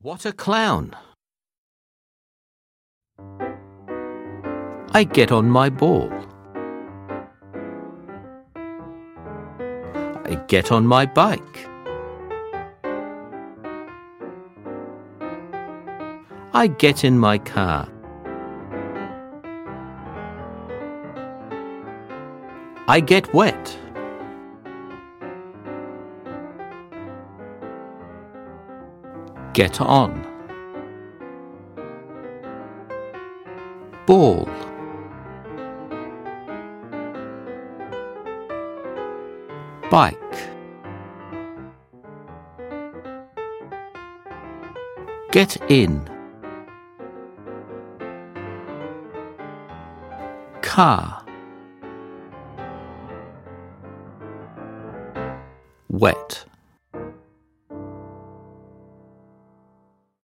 What a clown! I get on my ball. I get on my bike. I get in my car. I get wet. Get on. Ball. Bike. Get in. Car. Wet.